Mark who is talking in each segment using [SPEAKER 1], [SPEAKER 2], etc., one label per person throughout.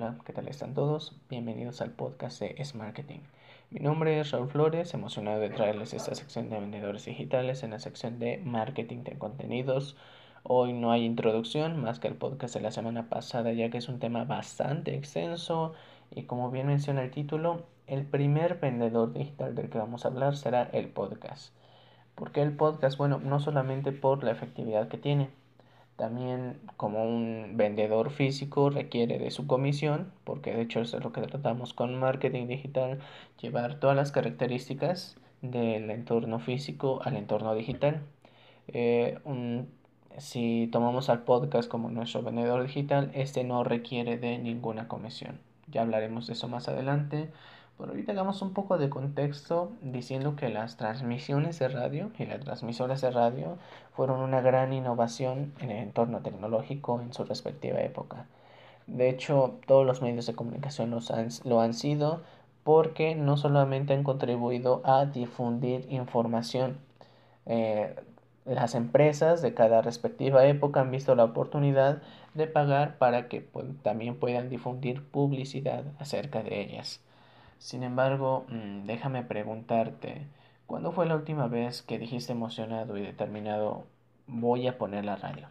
[SPEAKER 1] Hola, ¿qué tal están todos? Bienvenidos al podcast de Es Marketing. Mi nombre es Raúl Flores, emocionado de traerles esta sección de vendedores digitales en la sección de marketing de contenidos. Hoy no hay introducción más que el podcast de la semana pasada, ya que es un tema bastante extenso y como bien menciona el título, el primer vendedor digital del que vamos a hablar será el podcast. ¿Por qué el podcast? Bueno, no solamente por la efectividad que tiene, también como un vendedor físico requiere de su comisión, porque de hecho eso es lo que tratamos con marketing digital, llevar todas las características del entorno físico al entorno digital. Eh, si tomamos al podcast como nuestro vendedor digital, este no requiere de ninguna comisión. Ya hablaremos de eso más adelante. Por ahorita hagamos un poco de contexto diciendo que las transmisiones de radio y las transmisoras de radio fueron una gran innovación en el entorno tecnológico en su respectiva época. De hecho, todos los medios de comunicación lo han sido porque no solamente han contribuido a difundir información, eh, las empresas de cada respectiva época han visto la oportunidad de pagar para que pues, también puedan difundir publicidad acerca de ellas. Sin embargo, mm, déjame preguntarte, ¿cuándo fue la última vez que dijiste emocionado y determinado voy a poner la radio?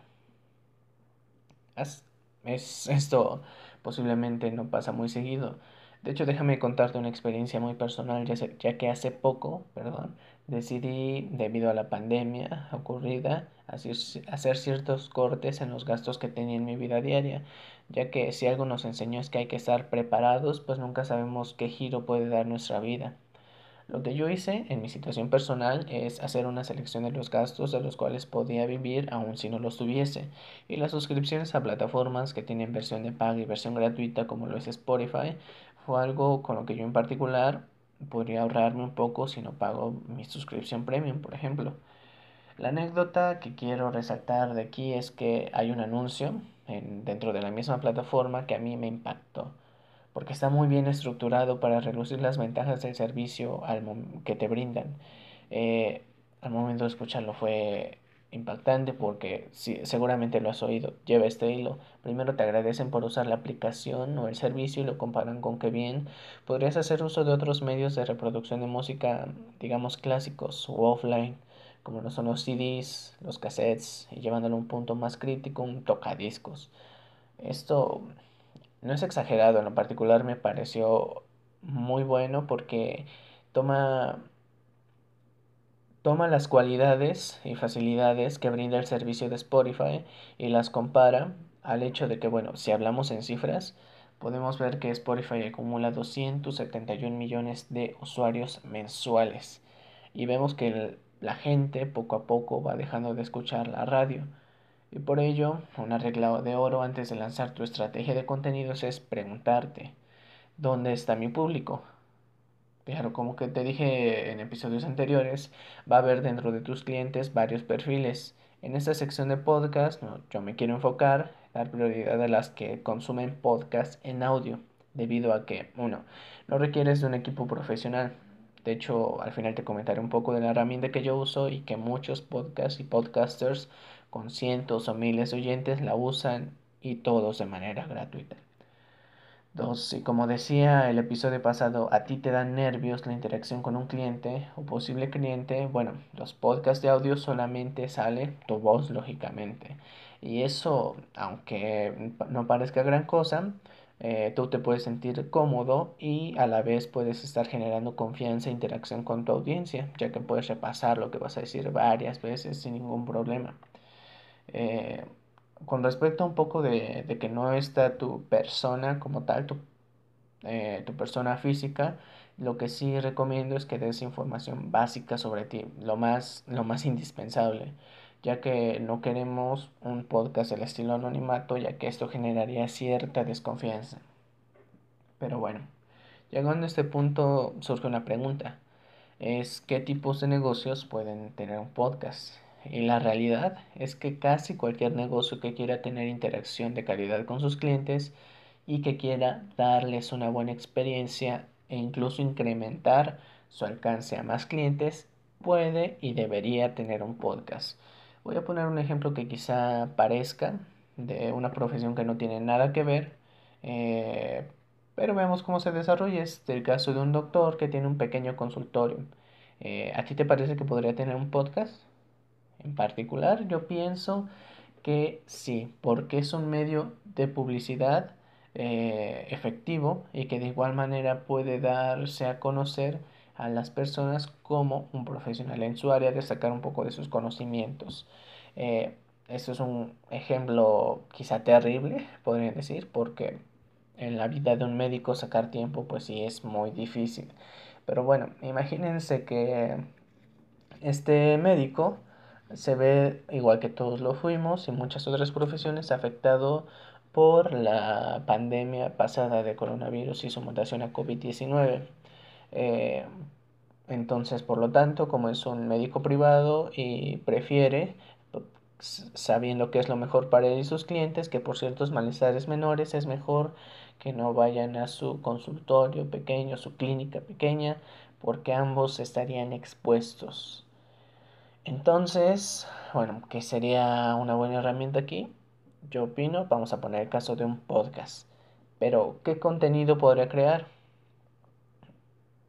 [SPEAKER 1] Es, esto posiblemente no pasa muy seguido. De hecho, déjame contarte una experiencia muy personal, ya, ya que hace poco, perdón, decidí, debido a la pandemia ocurrida, hacer ciertos cortes en los gastos que tenía en mi vida diaria, ya que si algo nos enseñó es que hay que estar preparados, pues nunca sabemos qué giro puede dar nuestra vida. Lo que yo hice en mi situación personal es hacer una selección de los gastos de los cuales podía vivir aun si no los tuviese, y las suscripciones a plataformas que tienen versión de paga y versión gratuita como lo es Spotify fue algo con lo que yo en particular podría ahorrarme un poco si no pago mi suscripción premium, por ejemplo. La anécdota que quiero resaltar de aquí es que hay un anuncio en, dentro de la misma plataforma que a mí me impactó, porque está muy bien estructurado para reducir las ventajas del servicio al que te brindan. Eh, al momento de escucharlo fue impactante porque si, seguramente lo has oído. Lleva este hilo. Primero te agradecen por usar la aplicación o el servicio y lo comparan con que bien podrías hacer uso de otros medios de reproducción de música, digamos clásicos o offline como no son los CDs, los cassettes, y llevándolo a un punto más crítico, un tocadiscos. Esto no es exagerado, en lo particular me pareció muy bueno porque toma, toma las cualidades y facilidades que brinda el servicio de Spotify y las compara al hecho de que, bueno, si hablamos en cifras, podemos ver que Spotify acumula 271 millones de usuarios mensuales y vemos que el la gente poco a poco va dejando de escuchar la radio. Y por ello, una regla de oro antes de lanzar tu estrategia de contenidos es preguntarte, ¿dónde está mi público? Claro, como que te dije en episodios anteriores, va a haber dentro de tus clientes varios perfiles. En esta sección de podcast, yo me quiero enfocar, dar prioridad a las que consumen podcast en audio, debido a que, uno, no requieres de un equipo profesional, de hecho, al final te comentaré un poco de la herramienta que yo uso y que muchos podcasts y podcasters con cientos o miles de oyentes la usan y todos de manera gratuita. Dos, y como decía el episodio pasado, a ti te dan nervios la interacción con un cliente o posible cliente, bueno, los podcasts de audio solamente sale tu voz, lógicamente. Y eso, aunque no parezca gran cosa, eh, tú te puedes sentir cómodo y a la vez puedes estar generando confianza e interacción con tu audiencia, ya que puedes repasar lo que vas a decir varias veces sin ningún problema. Eh, con respecto a un poco de, que no está tu persona como tal, tu, eh, tu persona física, lo que sí recomiendo es que des información básica sobre ti, lo más, lo más indispensable ya que no queremos un podcast del estilo anonimato, ya que esto generaría cierta desconfianza. Pero bueno, llegando a este punto surge una pregunta, es qué tipos de negocios pueden tener un podcast. Y la realidad es que casi cualquier negocio que quiera tener interacción de calidad con sus clientes y que quiera darles una buena experiencia e incluso incrementar su alcance a más clientes, puede y debería tener un podcast. Voy a poner un ejemplo que quizá parezca de una profesión que no tiene nada que ver Eh, pero veamos cómo se desarrolla. Este el caso de un doctor que tiene un pequeño consultorio. Eh, ¿A ti te parece que podría tener un podcast? En particular, yo pienso que sí, porque es un medio de publicidad eh, efectivo y que de igual manera puede darse a conocer a las personas como un profesional en su área, destacar un poco de sus conocimientos. Eh, esto es un ejemplo quizá terrible, podría decir, porque en la vida de un médico sacar tiempo pues sí es muy difícil. Pero bueno, imagínense que este médico se ve, igual que todos lo fuimos y muchas otras profesiones, afectado por la pandemia pasada de coronavirus y su mutación a COVID-19. Eh, entonces, por lo tanto, como es un médico privado y prefiere, sabiendo que es lo mejor para él y sus clientes, que por ciertos malestares menores es mejor que no vayan a su consultorio pequeño, su clínica pequeña, porque ambos estarían expuestos. Entonces, bueno, ¿qué sería una buena herramienta aquí? Yo opino, vamos a poner el caso de un podcast. Pero, ¿qué contenido podría crear?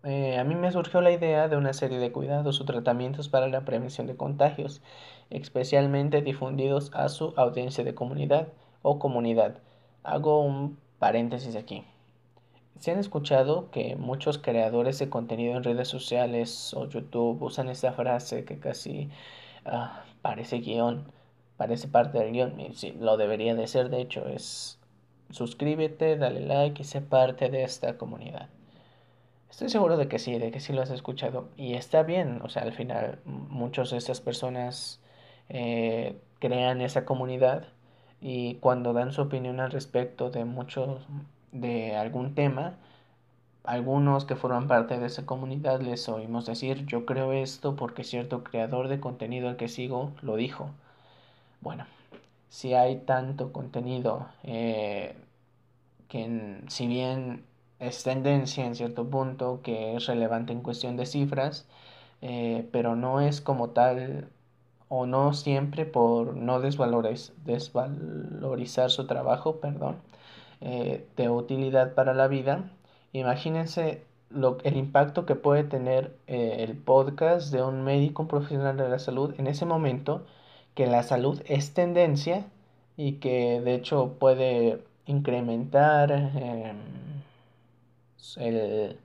[SPEAKER 1] Eh, a mí me surgió la idea de una serie de cuidados o tratamientos para la prevención de contagios, especialmente difundidos a su audiencia de comunidad o comunidad. Hago un paréntesis aquí. Se han escuchado que muchos creadores de contenido en redes sociales o YouTube usan esta frase que casi ah, parece guion, parece parte del guion, y sí, lo debería de ser, de hecho, es suscríbete, dale like y sé parte de esta comunidad. Estoy seguro de que sí, de que sí lo has escuchado. Y está bien, o sea, al final muchas de estas personas eh, crean esa comunidad y cuando dan su opinión al respecto de muchos, de algún tema, algunos que forman parte de esa comunidad les oímos decir, yo creo esto porque cierto creador de contenido al que sigo lo dijo. Bueno, si hay tanto contenido eh, que si bien es tendencia en cierto punto, que es relevante en cuestión de cifras, eh, pero no es como tal o no siempre por no desvalorizar su trabajo, perdón, eh, de utilidad para la vida. Imagínense lo, el impacto que puede tener eh, el podcast de un médico, un profesional de la salud en ese momento, que la salud es tendencia y que de hecho puede incrementar em,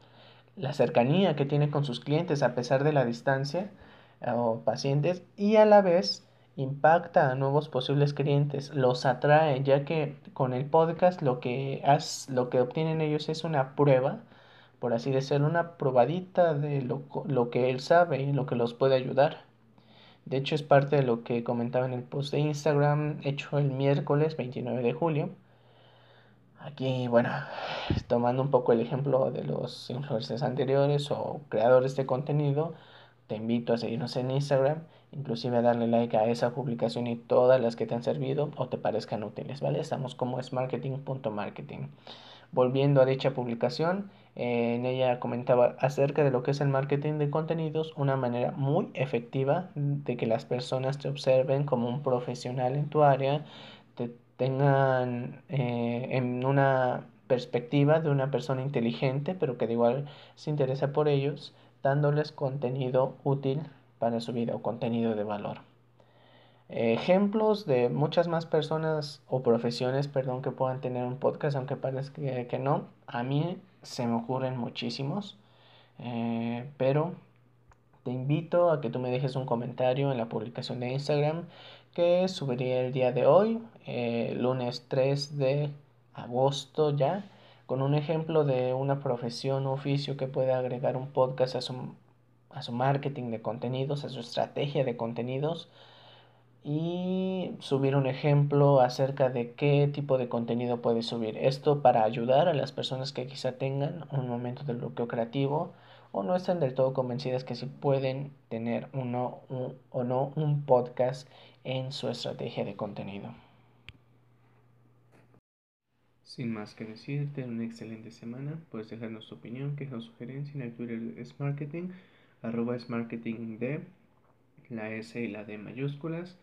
[SPEAKER 1] la cercanía que tiene con sus clientes a pesar de la distancia o pacientes y a la vez impacta a nuevos posibles clientes, los atrae, ya que con el podcast lo que, lo que obtienen ellos es una prueba, por así decirlo, una probadita de lo, lo que él sabe y lo que los puede ayudar. De hecho, es parte de lo que comentaba en el post de Instagram hecho el miércoles 29 de julio. Aquí, bueno, tomando un poco el ejemplo de los influencers anteriores o creadores de contenido, te invito a seguirnos en Instagram, inclusive a darle like a esa publicación y todas las que te han servido o te parezcan útiles, ¿vale? Estamos como es marketing.marketing. Volviendo a dicha publicación, en ella comentaba acerca de lo que es el marketing de contenidos, una manera muy efectiva de que las personas te observen como un profesional en tu área, tengan eh, en una perspectiva de una persona inteligente, pero que de igual se interesa por ellos dándoles contenido útil para su vida o contenido de valor. Ejemplos de muchas más personas o profesiones, perdón, que puedan tener un podcast, aunque parezca que, no. A mí se me ocurren muchísimos, eh, pero te invito a que tú me dejes un comentario en la publicación de Instagram que subiría el día de hoy, eh, lunes 3 de agosto ya con un ejemplo de una profesión o oficio que puede agregar un podcast a su, a su marketing de contenidos, a su estrategia de contenidos y subir un ejemplo acerca de qué tipo de contenido puede subir. Esto para ayudar a las personas que quizá tengan un momento de bloqueo creativo o no estén del todo convencidas que si pueden tener uno o no un podcast en su estrategia de contenido. Sin más que decirte, una excelente semana. Puedes dejarnos tu opinión, queja o sugerencia en el Twitter de Smarketing, arroba Smarketing de la S y la D mayúsculas.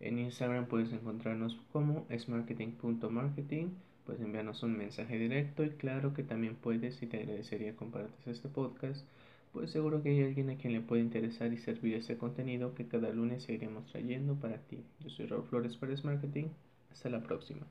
[SPEAKER 1] En Instagram puedes encontrarnos como smarketing.marketing. Puedes enviarnos un mensaje directo y claro que también puedes, y te agradecería compartas este podcast, pues seguro que hay alguien a quien le puede interesar y servir este contenido que cada lunes seguiremos trayendo para ti. Yo soy Raúl Flores para Marketing. Hasta la próxima.